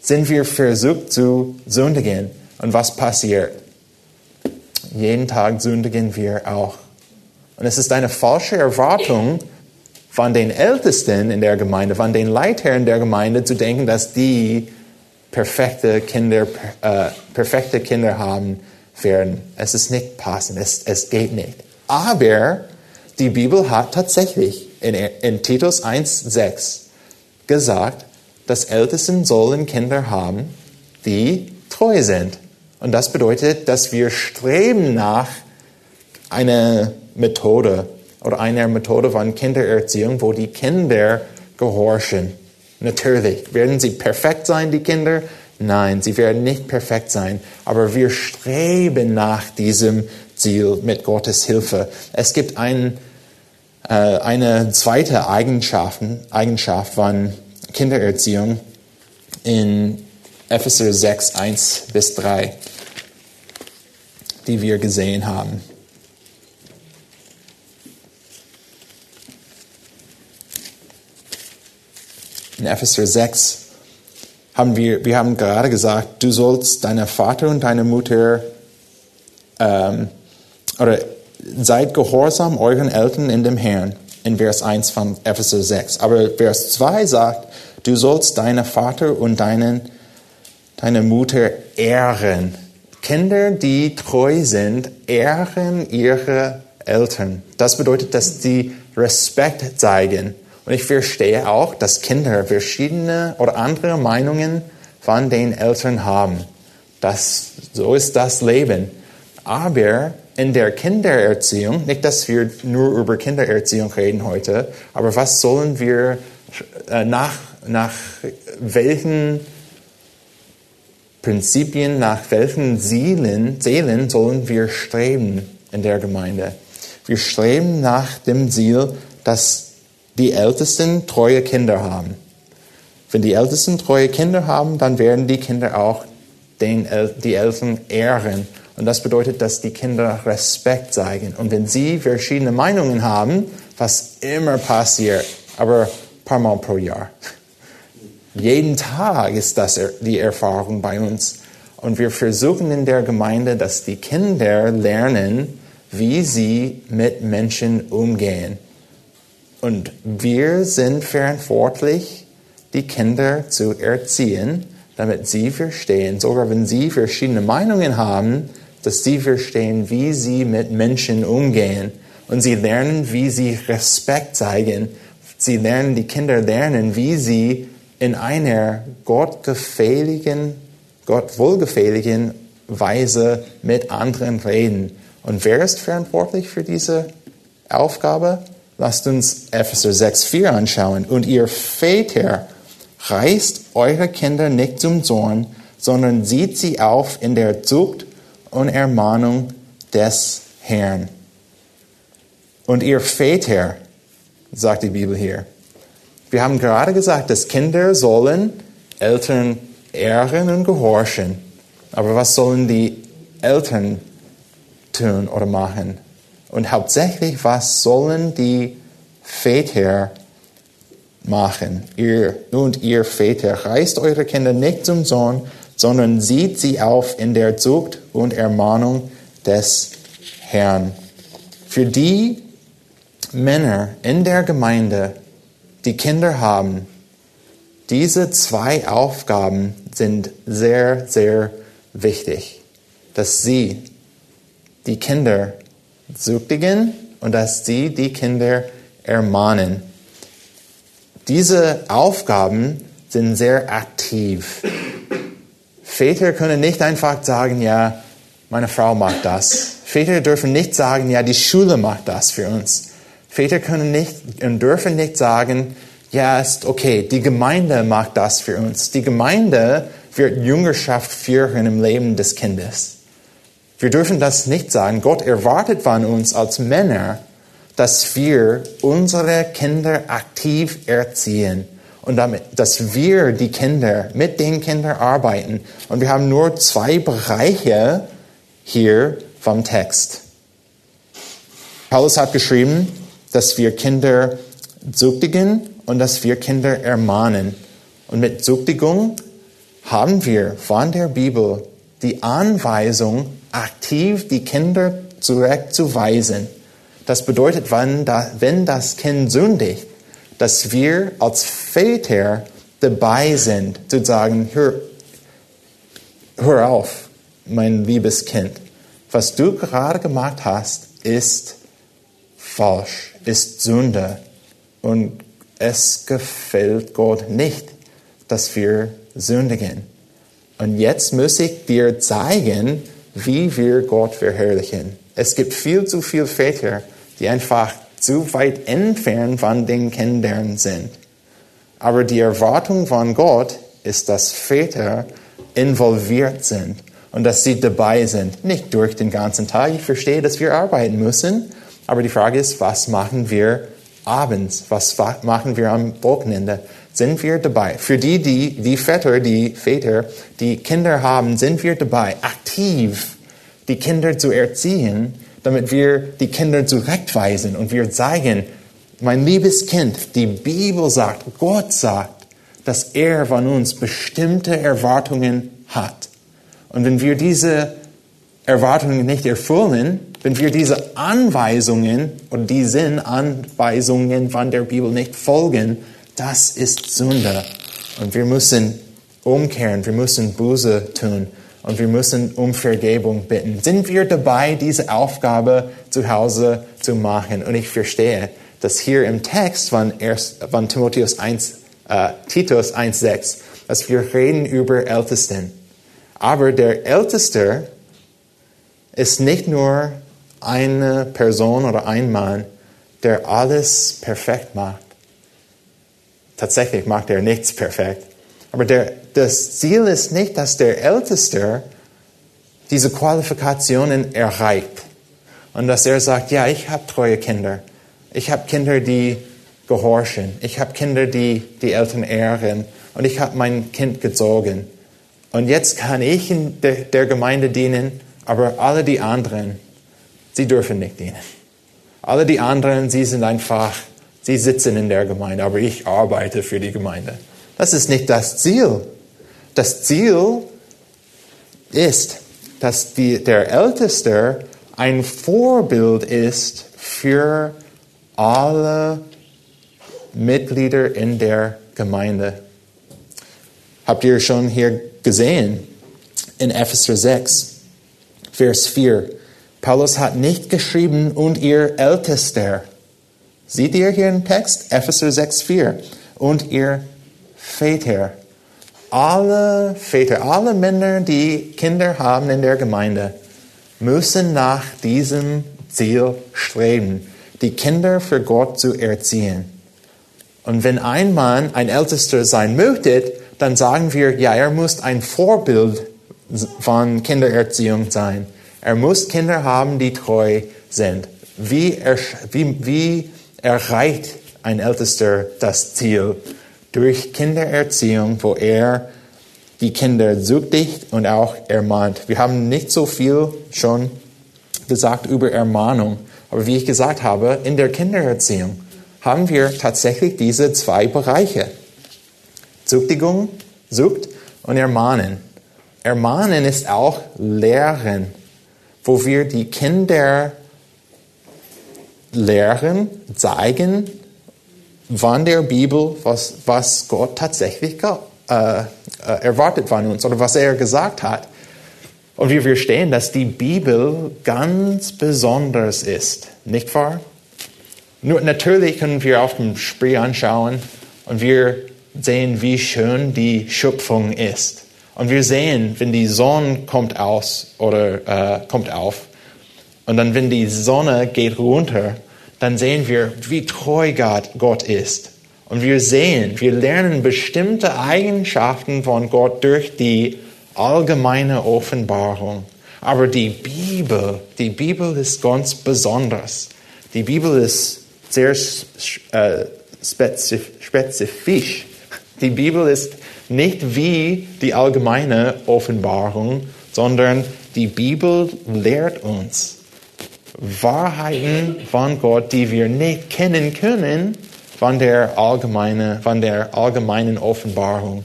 [SPEAKER 2] sind wir versucht zu sündigen. Und was passiert? Jeden Tag sündigen wir auch. Und es ist eine falsche Erwartung von den Ältesten in der Gemeinde, von den Leitern der Gemeinde zu denken, dass die perfekte Kinder, äh, perfekte Kinder haben werden. Es ist nicht passend, es, es geht nicht. Aber die Bibel hat tatsächlich in, in Titus 1,6 gesagt, dass Ältesten sollen Kinder haben, die treu sind. Und das bedeutet, dass wir streben nach einer Methode oder einer Methode von Kindererziehung, wo die Kinder gehorchen. Natürlich, werden sie perfekt sein, die Kinder? Nein, sie werden nicht perfekt sein, aber wir streben nach diesem Ziel mit Gottes Hilfe. Es gibt ein, äh, eine zweite Eigenschaft, Eigenschaft von Kindererziehung in Epheser 6, 1 bis 3 die wir gesehen haben. In Epheser 6 haben wir, wir haben gerade gesagt, du sollst deine Vater und deine Mutter ähm, oder seid gehorsam euren Eltern in dem Herrn, in Vers 1 von Epheser 6. Aber Vers 2 sagt, du sollst deine Vater und deinen, deine Mutter ehren Kinder, die treu sind, ehren ihre Eltern. Das bedeutet, dass sie Respekt zeigen. Und ich verstehe auch, dass Kinder verschiedene oder andere Meinungen von den Eltern haben. Das, so ist das Leben. Aber in der Kindererziehung, nicht, dass wir nur über Kindererziehung reden heute, aber was sollen wir äh, nach, nach welchen Prinzipien, nach welchen Seelen, Seelen sollen wir streben in der Gemeinde. Wir streben nach dem Ziel, dass die Ältesten treue Kinder haben. Wenn die Ältesten treue Kinder haben, dann werden die Kinder auch den, die Eltern ehren. Und das bedeutet, dass die Kinder Respekt zeigen. Und wenn sie verschiedene Meinungen haben, was immer passiert, aber ein paar Mal pro Jahr. Jeden Tag ist das die Erfahrung bei uns. Und wir versuchen in der Gemeinde, dass die Kinder lernen, wie sie mit Menschen umgehen. Und wir sind verantwortlich, die Kinder zu erziehen, damit sie verstehen, sogar wenn sie verschiedene Meinungen haben, dass sie verstehen, wie sie mit Menschen umgehen. Und sie lernen, wie sie Respekt zeigen. Sie lernen, die Kinder lernen, wie sie in einer gottgefälligen, Gott wohlgefälligen Weise mit anderen reden. Und wer ist verantwortlich für diese Aufgabe? Lasst uns Epheser 6,4 anschauen. Und ihr Väter, reißt eure Kinder nicht zum Zorn, sondern sieht sie auf in der Zucht und Ermahnung des Herrn. Und ihr Väter, sagt die Bibel hier. Wir haben gerade gesagt, dass Kinder sollen Eltern ehren und gehorchen. Aber was sollen die Eltern tun oder machen? Und hauptsächlich, was sollen die Väter machen? Ihr und ihr Väter, reißt eure Kinder nicht zum Sohn, sondern sieht sie auf in der Zucht und Ermahnung des Herrn. Für die Männer in der Gemeinde, die Kinder haben, diese zwei Aufgaben sind sehr, sehr wichtig, dass sie die Kinder züchtigen und dass sie die Kinder ermahnen. Diese Aufgaben sind sehr aktiv. Väter können nicht einfach sagen, ja, meine Frau macht das. Väter dürfen nicht sagen, ja, die Schule macht das für uns. Väter können nicht und dürfen nicht sagen, ja, ist okay, die Gemeinde macht das für uns. Die Gemeinde wird Jüngerschaft führen im Leben des Kindes. Wir dürfen das nicht sagen. Gott erwartet von uns als Männer, dass wir unsere Kinder aktiv erziehen und damit, dass wir die Kinder mit den Kindern arbeiten. Und wir haben nur zwei Bereiche hier vom Text. Paulus hat geschrieben, dass wir Kinder züchtigen und dass wir Kinder ermahnen. Und mit Züchtigung haben wir von der Bibel die Anweisung, aktiv die Kinder zurechtzuweisen. Das bedeutet, wenn, das Kind sündigt, dass wir als Väter dabei sind, zu sagen, hör, hör auf, mein liebes Kind. Was du gerade gemacht hast, ist falsch, ist Sünde. Und es gefällt Gott nicht, dass wir sündigen. Und jetzt muss ich dir zeigen, wie wir Gott verherrlichen. Es gibt viel zu viele Väter, die einfach zu weit entfernt von den Kindern sind. Aber die Erwartung von Gott ist, dass Väter involviert sind und dass sie dabei sind. Nicht durch den ganzen Tag. Ich verstehe, dass wir arbeiten müssen. Aber die Frage ist, was machen wir abends? Was machen wir am Wochenende? Sind wir dabei? Für die, die, die Väter, die Väter, die Kinder haben, sind wir dabei, aktiv die Kinder zu erziehen damit wir die Kinder zurechtweisen und wir zeigen, mein liebes Kind, die Bibel sagt, Gott sagt, dass er von uns bestimmte Erwartungen hat. Und wenn wir diese Erwartungen nicht erfüllen, wenn wir diese Anweisungen und diesen Anweisungen von der Bibel nicht folgen, das ist Sünde. Und wir müssen umkehren, wir müssen Buße tun und wir müssen um Vergebung bitten. Sind wir dabei, diese Aufgabe zu Hause zu machen? Und ich verstehe, dass hier im Text von, erst, von Timotheus 1, äh, Titus 1,6, dass wir reden über Ältesten. Aber der Älteste ist nicht nur eine Person oder ein Mann, der alles perfekt macht. Tatsächlich macht er nichts perfekt. Aber der, das Ziel ist nicht, dass der Älteste diese Qualifikationen erreicht und dass er sagt, ja, ich habe treue Kinder. Ich habe Kinder, die gehorchen. Ich habe Kinder, die die Eltern ehren. Und ich habe mein Kind gezogen. Und jetzt kann ich in der, der Gemeinde dienen, aber alle die anderen, sie dürfen nicht dienen. Alle die anderen, sie sind einfach, sie sitzen in der Gemeinde, aber ich arbeite für die Gemeinde. Das ist nicht das Ziel. Das Ziel ist, dass die, der Älteste ein Vorbild ist für alle Mitglieder in der Gemeinde. Habt ihr schon hier gesehen in Epheser 6, Vers 4. Paulus hat nicht geschrieben, und ihr Ältester. Seht ihr hier im Text? Epheser 6, 4. Und ihr Väter. Alle Väter, alle Männer, die Kinder haben in der Gemeinde, müssen nach diesem Ziel streben, die Kinder für Gott zu erziehen. Und wenn ein Mann ein Ältester sein möchte, dann sagen wir, ja, er muss ein Vorbild von Kindererziehung sein. Er muss Kinder haben, die treu sind. Wie, er, wie, wie erreicht ein Ältester das Ziel? Durch Kindererziehung, wo er die Kinder züchtigt und auch ermahnt. Wir haben nicht so viel schon gesagt über Ermahnung, aber wie ich gesagt habe, in der Kindererziehung haben wir tatsächlich diese zwei Bereiche. Züchtigung, Zucht und Ermahnen. Ermahnen ist auch Lehren, wo wir die Kinder lehren, zeigen, von der Bibel, was, was Gott tatsächlich äh, äh, erwartet von uns oder was er gesagt hat. Und wir verstehen, dass die Bibel ganz besonders ist, nicht wahr? Nur natürlich können wir auf den Spree anschauen und wir sehen, wie schön die Schöpfung ist. Und wir sehen, wenn die Sonne kommt aus oder äh, kommt auf und dann, wenn die Sonne geht runter, dann sehen wir, wie treu Gott, Gott ist. Und wir sehen, wir lernen bestimmte Eigenschaften von Gott durch die allgemeine Offenbarung. Aber die Bibel, die Bibel ist ganz besonders. Die Bibel ist sehr äh, spezifisch. Die Bibel ist nicht wie die allgemeine Offenbarung, sondern die Bibel lehrt uns Wahrheiten von Gott, die wir nicht kennen können, von der, allgemeine, von der allgemeinen Offenbarung.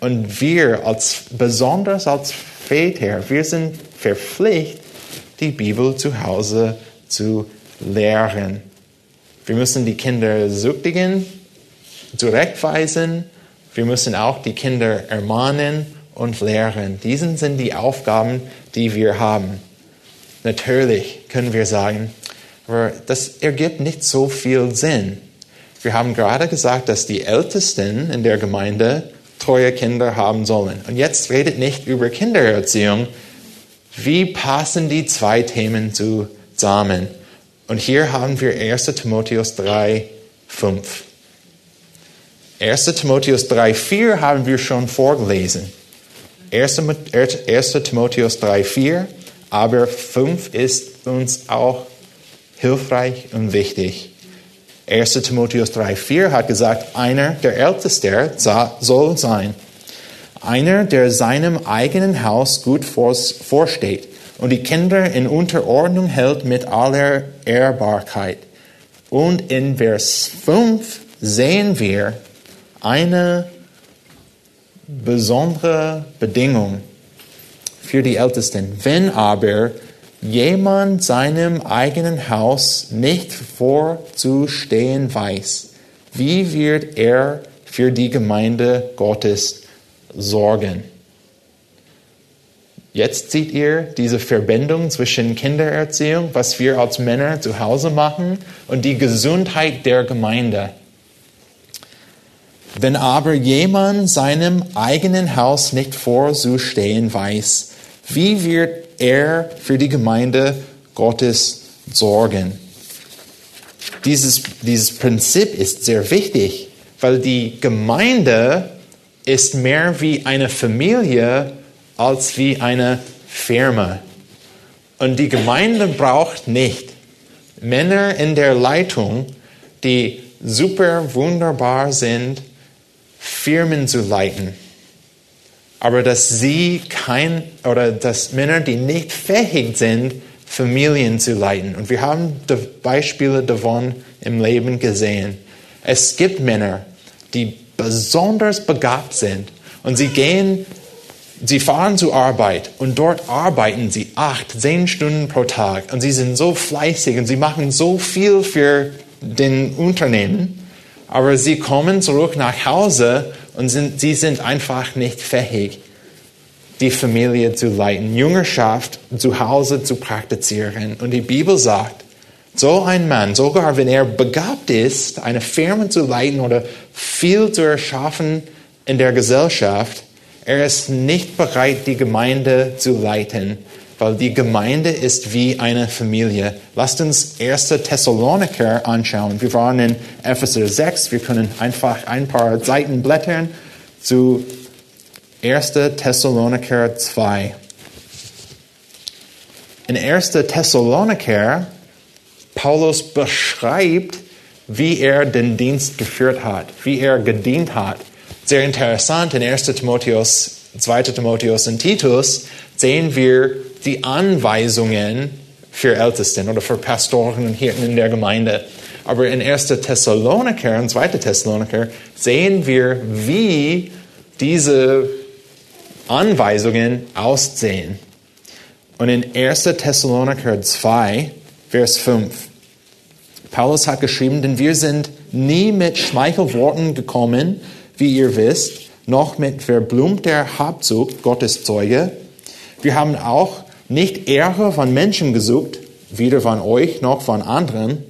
[SPEAKER 2] Und wir, als, besonders als Väter, wir sind verpflichtet, die Bibel zu Hause zu lehren. Wir müssen die Kinder süchtigen, zurechtweisen. Wir müssen auch die Kinder ermahnen und lehren. Diesen sind die Aufgaben, die wir haben. Natürlich können wir sagen, aber das ergibt nicht so viel Sinn. Wir haben gerade gesagt, dass die Ältesten in der Gemeinde treue Kinder haben sollen. Und jetzt redet nicht über Kindererziehung. Wie passen die zwei Themen zusammen? Und hier haben wir 1 Timotheus 3, 5. 1 Timotheus 3, 4 haben wir schon vorgelesen. 1. Timotheus 3, 4, aber 5 ist uns auch hilfreich und wichtig. 1. Timotheus 3, 4 hat gesagt, einer der Ältesten soll sein. Einer, der seinem eigenen Haus gut vorsteht und die Kinder in Unterordnung hält mit aller Ehrbarkeit. Und in Vers 5 sehen wir eine besondere Bedingung für die Ältesten. Wenn aber jemand seinem eigenen Haus nicht vorzustehen weiß, wie wird er für die Gemeinde Gottes sorgen? Jetzt seht ihr diese Verbindung zwischen Kindererziehung, was wir als Männer zu Hause machen, und die Gesundheit der Gemeinde. Wenn aber jemand seinem eigenen Haus nicht vorzustehen weiß, wie wird er für die Gemeinde Gottes sorgen? Dieses, dieses Prinzip ist sehr wichtig, weil die Gemeinde ist mehr wie eine Familie als wie eine Firma. Und die Gemeinde braucht nicht Männer in der Leitung, die super wunderbar sind, Firmen zu leiten. Aber dass sie kein, oder dass Männer, die nicht fähig sind, Familien zu leiten. Und wir haben Beispiele davon im Leben gesehen. Es gibt Männer, die besonders begabt sind und sie gehen, sie fahren zur Arbeit und dort arbeiten sie acht, zehn Stunden pro Tag und sie sind so fleißig und sie machen so viel für den Unternehmen, aber sie kommen zurück nach Hause und sind, sie sind einfach nicht fähig, die Familie zu leiten, Jüngerschaft zu Hause zu praktizieren. Und die Bibel sagt, so ein Mann, sogar wenn er begabt ist, eine Firma zu leiten oder viel zu erschaffen in der Gesellschaft, er ist nicht bereit, die Gemeinde zu leiten, weil die Gemeinde ist wie eine Familie. Lasst uns 1. Thessaloniker anschauen. Wir waren in Epheser 6. Wir können einfach ein paar Seiten blättern zu 1. Thessaloniker 2. In 1. Thessaloniker, Paulus beschreibt, wie er den Dienst geführt hat, wie er gedient hat. Sehr interessant, in 1. Timotheus, 2. Timotheus und Titus sehen wir die Anweisungen für Ältesten oder für Pastoren und Hirten in der Gemeinde. Aber in 1. Thessaloniker und 2. Thessaloniker sehen wir, wie diese Anweisungen aussehen. Und in 1. Thessaloniker 2, Vers 5, Paulus hat geschrieben, denn wir sind nie mit Schmeichelworten gekommen, wie ihr wisst, noch mit verblumter Habsucht, Gottes Zeuge. Wir haben auch nicht Ehre von Menschen gesucht, weder von euch noch von anderen,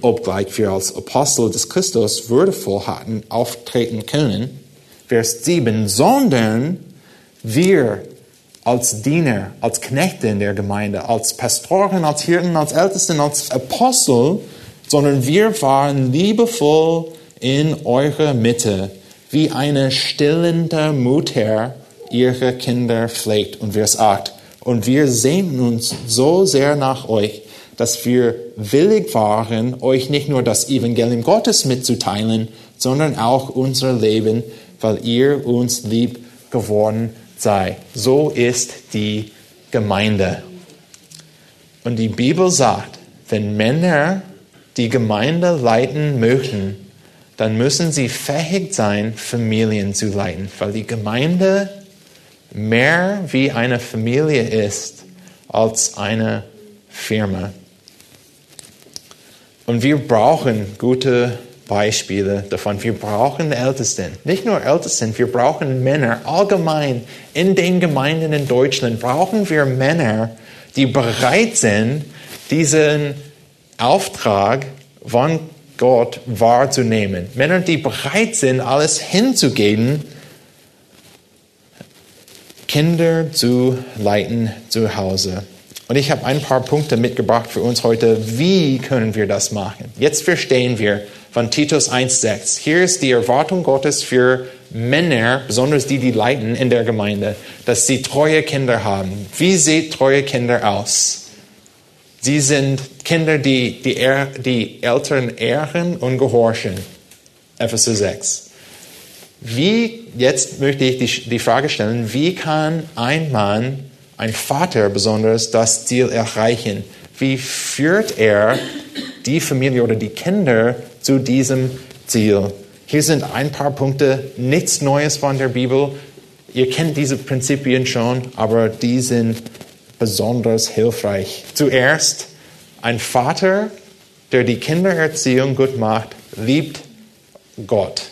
[SPEAKER 2] obgleich wir als Apostel des Christus würdevoll hatten auftreten können. Vers 7, sondern wir als Diener, als Knechte in der Gemeinde, als Pastoren, als Hirten, als Ältesten, als Apostel, sondern wir waren liebevoll in eurer Mitte, wie eine stillende Mutter ihre Kinder pflegt. Und Vers 8. Und wir sehnen uns so sehr nach euch, dass wir willig waren, euch nicht nur das Evangelium Gottes mitzuteilen, sondern auch unser Leben, weil ihr uns lieb geworden sei. So ist die Gemeinde. Und die Bibel sagt, wenn Männer die Gemeinde leiten möchten, dann müssen sie fähig sein, Familien zu leiten, weil die Gemeinde mehr wie eine Familie ist als eine Firma. Und wir brauchen gute Beispiele davon. Wir brauchen Ältesten. Nicht nur Ältesten, wir brauchen Männer. Allgemein in den Gemeinden in Deutschland brauchen wir Männer, die bereit sind, diesen Auftrag von Gott wahrzunehmen. Männer, die bereit sind, alles hinzugeben, Kinder zu leiten zu Hause. Und ich habe ein paar Punkte mitgebracht für uns heute. Wie können wir das machen? Jetzt verstehen wir von Titus 1,6. Hier ist die Erwartung Gottes für Männer, besonders die, die leiten in der Gemeinde, dass sie treue Kinder haben. Wie sieht treue Kinder aus? Sie sind Kinder, die die, die Eltern ehren und gehorchen. Epheser 6. Wie, jetzt möchte ich die, die Frage stellen, wie kann ein Mann, ein Vater besonders, das Ziel erreichen? Wie führt er die Familie oder die Kinder zu diesem Ziel? Hier sind ein paar Punkte, nichts Neues von der Bibel. Ihr kennt diese Prinzipien schon, aber die sind besonders hilfreich. Zuerst, ein Vater, der die Kindererziehung gut macht, liebt Gott.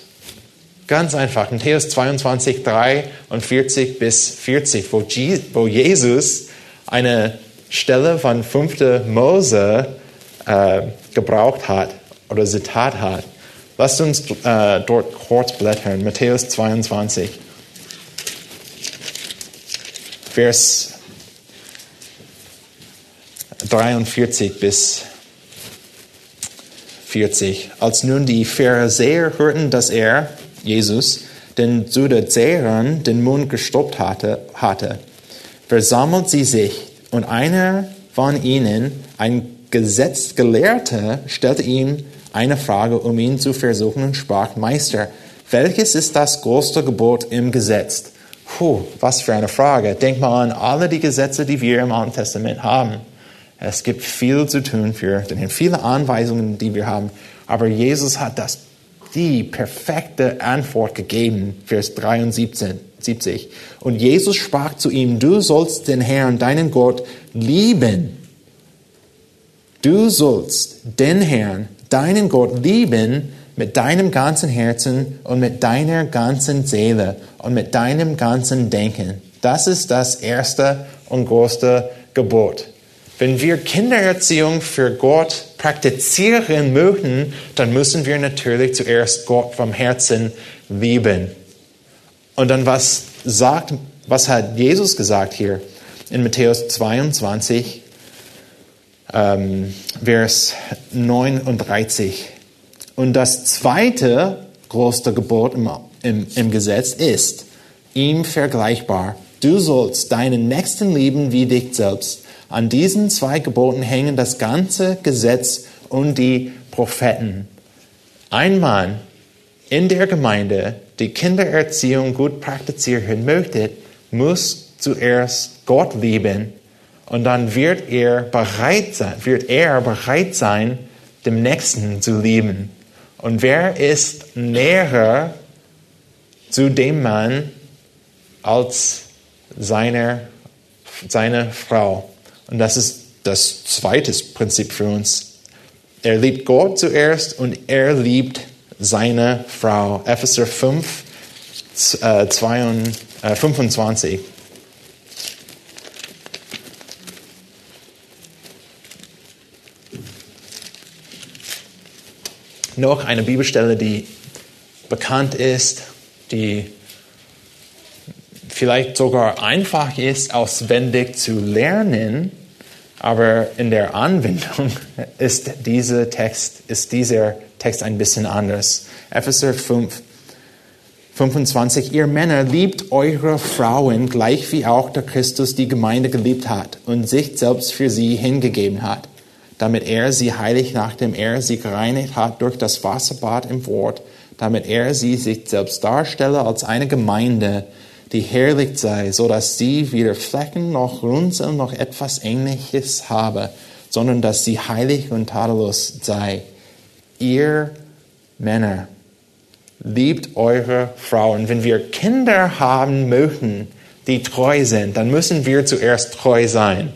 [SPEAKER 2] Ganz einfach. Matthäus 22, 43 bis 40, wo Jesus eine Stelle von 5. Mose äh, gebraucht hat oder Zitat hat. Lasst uns äh, dort kurz blättern. Matthäus 22, Vers 43 bis 40. Als nun die Pharisäer hörten, dass er, Jesus, den Sadduzäern den Mund gestoppt hatte, hatte, versammelt sie sich und einer von ihnen, ein Gesetzgelehrter, stellte ihm eine Frage, um ihn zu versuchen und sprach, Meister, welches ist das größte Gebot im Gesetz? Puh, was für eine Frage. Denk mal an alle die Gesetze, die wir im Alten Testament haben. Es gibt viel zu tun für viele Anweisungen, die wir haben. Aber Jesus hat das, die perfekte Antwort gegeben, Vers 73. Und Jesus sprach zu ihm, du sollst den Herrn, deinen Gott, lieben. Du sollst den Herrn, deinen Gott lieben mit deinem ganzen Herzen und mit deiner ganzen Seele und mit deinem ganzen Denken. Das ist das erste und größte Gebot. Wenn wir Kindererziehung für Gott praktizieren möchten, dann müssen wir natürlich zuerst Gott vom Herzen lieben. Und dann was sagt, was hat Jesus gesagt hier in Matthäus 22, ähm, Vers 39? Und das zweite größte Gebot im, im, im Gesetz ist ihm vergleichbar. Du sollst deinen Nächsten lieben wie dich selbst. An diesen zwei Geboten hängen das ganze Gesetz und die Propheten. Ein Mann in der Gemeinde, die Kindererziehung gut praktizieren möchte, muss zuerst Gott lieben und dann wird er bereit sein, wird er bereit sein, dem Nächsten zu lieben. Und wer ist näher zu dem Mann als seine, seine Frau? Und das ist das zweite Prinzip für uns. Er liebt Gott zuerst und er liebt seine Frau. Epheser 5, äh, 22, äh, 25. noch eine Bibelstelle, die bekannt ist, die vielleicht sogar einfach ist, auswendig zu lernen, aber in der Anwendung ist dieser Text, ist dieser Text ein bisschen anders. Epheser 5, 25. Ihr Männer liebt eure Frauen gleich wie auch der Christus die Gemeinde geliebt hat und sich selbst für sie hingegeben hat damit er sie heilig, nachdem er sie gereinigt hat durch das Wasserbad im Wort, damit er sie sich selbst darstelle als eine Gemeinde, die herrlich sei, so dass sie weder Flecken noch Runzeln noch etwas Ähnliches habe, sondern dass sie heilig und tadellos sei. Ihr Männer, liebt eure Frauen. Wenn wir Kinder haben möchten, die treu sind, dann müssen wir zuerst treu sein.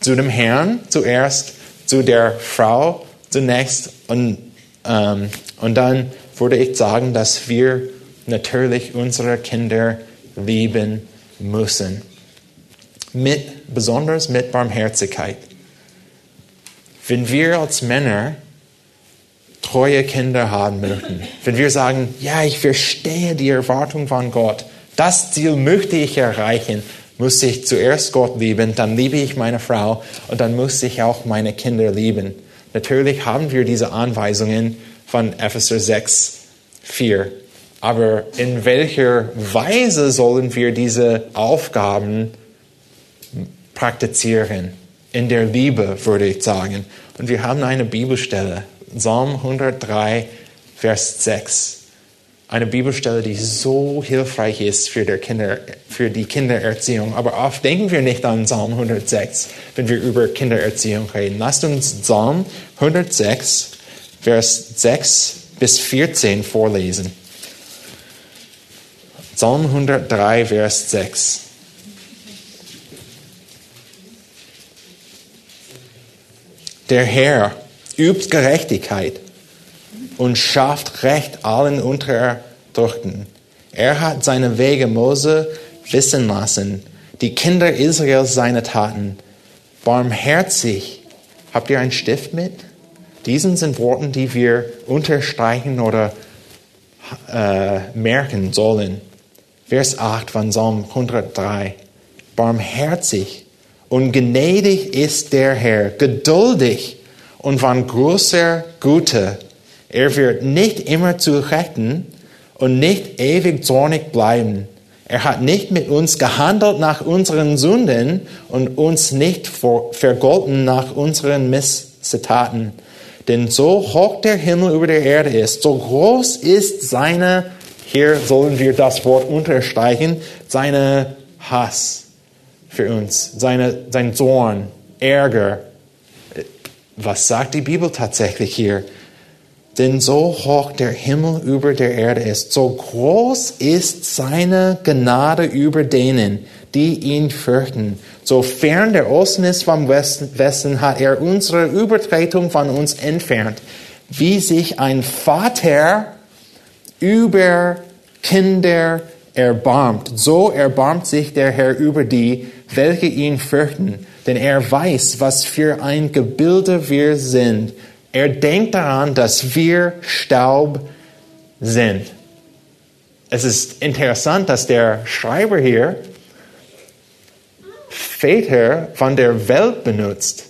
[SPEAKER 2] Zu dem Herrn zuerst zu der Frau zunächst und, ähm, und dann würde ich sagen, dass wir natürlich unsere Kinder lieben müssen. Mit, besonders mit Barmherzigkeit. Wenn wir als Männer treue Kinder haben möchten, wenn wir sagen, ja, ich verstehe die Erwartung von Gott, das Ziel möchte ich erreichen, muss ich zuerst Gott lieben, dann liebe ich meine Frau und dann muss ich auch meine Kinder lieben. Natürlich haben wir diese Anweisungen von Epheser 6, 4. Aber in welcher Weise sollen wir diese Aufgaben praktizieren? In der Liebe, würde ich sagen. Und wir haben eine Bibelstelle, Psalm 103, Vers 6 eine Bibelstelle, die so hilfreich ist für, Kinder, für, die Kindererziehung. Aber oft denken wir nicht an Psalm 106, wenn wir über Kindererziehung reden. Lasst uns Psalm 106, Vers 6 bis 14 vorlesen. Psalm 103, Vers 6. Der Herr übt Gerechtigkeit und schafft Recht allen Unterdrückten. Er hat seine Wege Mose wissen lassen, die Kinder Israels seine Taten. Barmherzig. Habt ihr einen Stift mit? Diesen sind Worte, die wir unterstreichen oder äh, merken sollen. Vers 8 von Psalm 103. Barmherzig und gnädig ist der Herr, geduldig und von großer Güte er wird nicht immer zu rechten und nicht ewig zornig bleiben. Er hat nicht mit uns gehandelt nach unseren Sünden und uns nicht vergolten nach unseren Misstaten. Denn so hoch der Himmel über der Erde ist, so groß ist seine, hier sollen wir das Wort unterstreichen, seine Hass für uns, seine, sein Zorn, Ärger. Was sagt die Bibel tatsächlich hier? Denn so hoch der Himmel über der Erde ist, so groß ist seine Gnade über denen, die ihn fürchten. So fern der Osten ist vom Westen, hat er unsere Übertretung von uns entfernt. Wie sich ein Vater über Kinder erbarmt, so erbarmt sich der Herr über die, welche ihn fürchten. Denn er weiß, was für ein Gebilde wir sind. Er denkt daran, dass wir Staub sind. Es ist interessant, dass der Schreiber hier Väter von der Welt benutzt,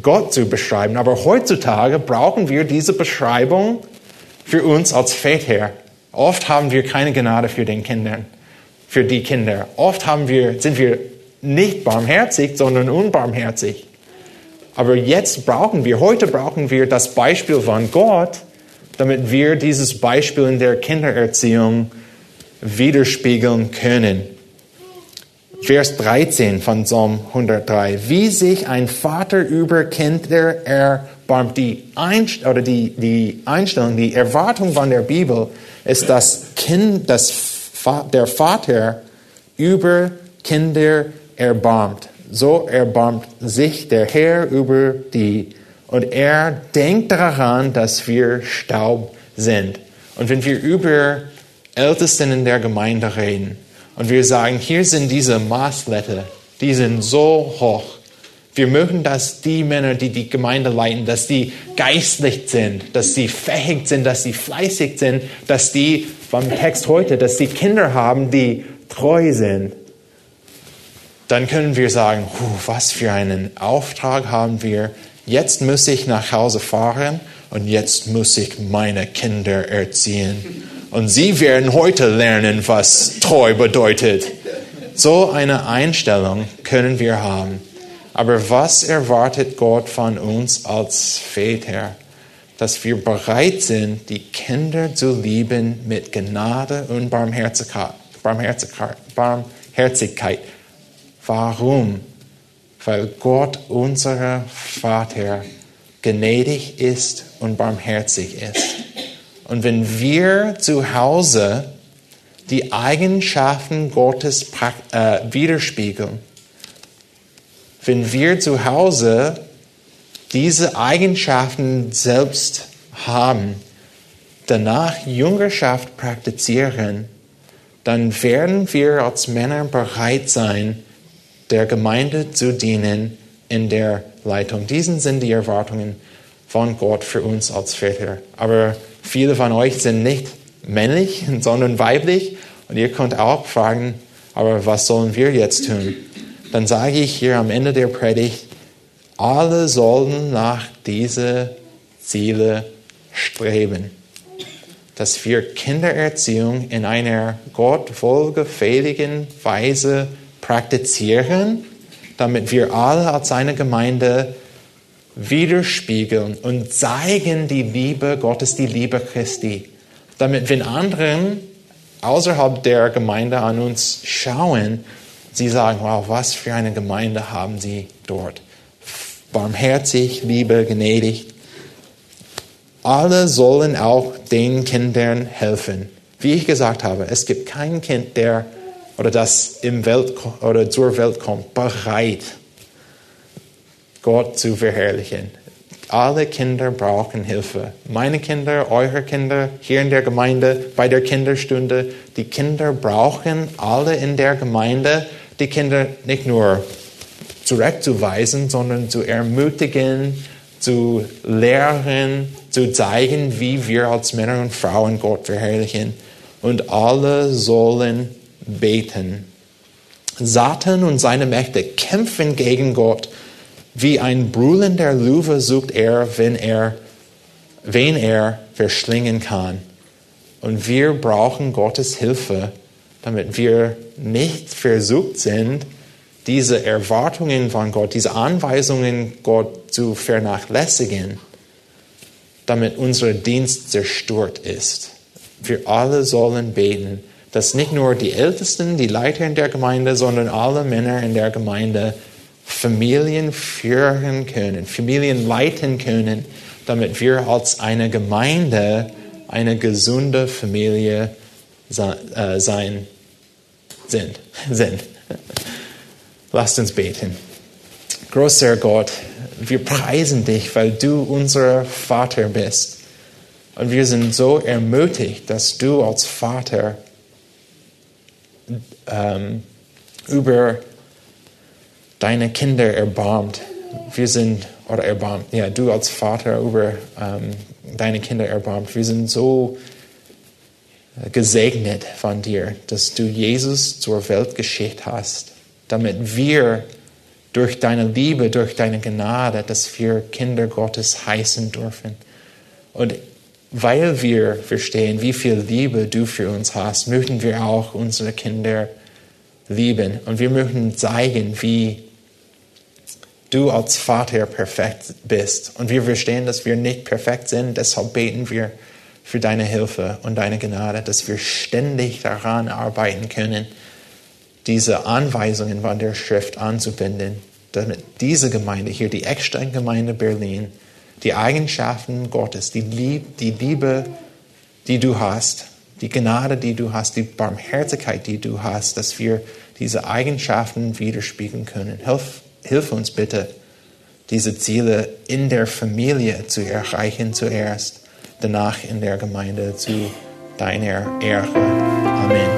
[SPEAKER 2] Gott zu beschreiben. Aber heutzutage brauchen wir diese Beschreibung für uns als Väter. Oft haben wir keine Gnade für den Kindern, für die Kinder. Oft haben wir, sind wir nicht barmherzig, sondern unbarmherzig. Aber jetzt brauchen wir, heute brauchen wir das Beispiel von Gott, damit wir dieses Beispiel in der Kindererziehung widerspiegeln können. Vers 13 von Psalm 103. Wie sich ein Vater über Kinder erbarmt. Die, Einst oder die, die Einstellung, die Erwartung von der Bibel ist, dass kind, dass der Vater über Kinder erbarmt. So erbarmt sich der Herr über die. Und er denkt daran, dass wir Staub sind. Und wenn wir über Ältesten in der Gemeinde reden, und wir sagen, hier sind diese Maßletter, die sind so hoch. Wir möchten, dass die Männer, die die Gemeinde leiten, dass die geistlich sind, dass sie fähig sind, dass sie fleißig sind, dass die, vom Text heute, dass sie Kinder haben, die treu sind. Dann können wir sagen, was für einen Auftrag haben wir. Jetzt muss ich nach Hause fahren und jetzt muss ich meine Kinder erziehen. Und sie werden heute lernen, was treu bedeutet. So eine Einstellung können wir haben. Aber was erwartet Gott von uns als Väter? Dass wir bereit sind, die Kinder zu lieben mit Gnade und Barmherzigkeit. Barmherzigkeit. Barmherzigkeit. Warum? Weil Gott, unser Vater, gnädig ist und barmherzig ist. Und wenn wir zu Hause die Eigenschaften Gottes äh, widerspiegeln, wenn wir zu Hause diese Eigenschaften selbst haben, danach Jüngerschaft praktizieren, dann werden wir als Männer bereit sein, der Gemeinde zu dienen in der Leitung. Diesen sind die Erwartungen von Gott für uns als Väter. Aber Viele von euch sind nicht männlich, sondern weiblich. Und ihr könnt auch fragen, aber was sollen wir jetzt tun? Dann sage ich hier am Ende der Predigt, alle sollen nach diese Ziele streben. Dass wir Kindererziehung in einer Gott wohlgefälligen Weise praktizieren, damit wir alle als eine Gemeinde widerspiegeln und zeigen die Liebe Gottes, die Liebe Christi. Damit, wenn andere außerhalb der Gemeinde an uns schauen, sie sagen, wow, was für eine Gemeinde haben sie dort. Barmherzig, Liebe, gnädig. Alle sollen auch den Kindern helfen. Wie ich gesagt habe, es gibt kein Kind, der oder das im Welt oder zur Welt kommt, bereit Gott zu verherrlichen. Alle Kinder brauchen Hilfe. Meine Kinder, eure Kinder, hier in der Gemeinde, bei der Kinderstunde. Die Kinder brauchen alle in der Gemeinde, die Kinder nicht nur zurechtzuweisen, sondern zu ermutigen, zu lehren, zu zeigen, wie wir als Männer und Frauen Gott verherrlichen. Und alle sollen beten. Satan und seine Mächte kämpfen gegen Gott wie ein brüllender Löwe sucht er, wenn er, wen er verschlingen kann. Und wir brauchen Gottes Hilfe, damit wir nicht versucht sind, diese Erwartungen von Gott, diese Anweisungen Gott zu vernachlässigen, damit unser Dienst zerstört ist. Wir alle sollen beten, dass nicht nur die Ältesten, die Leiter in der Gemeinde, sondern alle Männer in der Gemeinde Familien führen können, Familien leiten können, damit wir als eine Gemeinde eine gesunde Familie äh, sein sind. sind. Lasst uns beten. Großer Gott, wir preisen dich, weil du unser Vater bist. Und wir sind so ermutigt, dass du als Vater ähm, über deine Kinder erbarmt. Wir sind, oder erbarmt, ja, du als Vater über ähm, deine Kinder erbarmt. Wir sind so gesegnet von dir, dass du Jesus zur Welt geschickt hast, damit wir durch deine Liebe, durch deine Gnade, dass wir Kinder Gottes heißen dürfen. Und weil wir verstehen, wie viel Liebe du für uns hast, möchten wir auch unsere Kinder lieben. Und wir möchten zeigen, wie du als Vater perfekt bist. Und wir verstehen, dass wir nicht perfekt sind, deshalb beten wir für deine Hilfe und deine Gnade, dass wir ständig daran arbeiten können, diese Anweisungen von der Schrift anzuwenden, damit diese Gemeinde hier, die Eckstein-Gemeinde Berlin, die Eigenschaften Gottes, die, Lieb, die Liebe, die du hast, die Gnade, die du hast, die Barmherzigkeit, die du hast, dass wir diese Eigenschaften widerspiegeln können. Hilf, hilf uns bitte, diese Ziele in der Familie zu erreichen zuerst, danach in der Gemeinde zu deiner Ehre. Amen.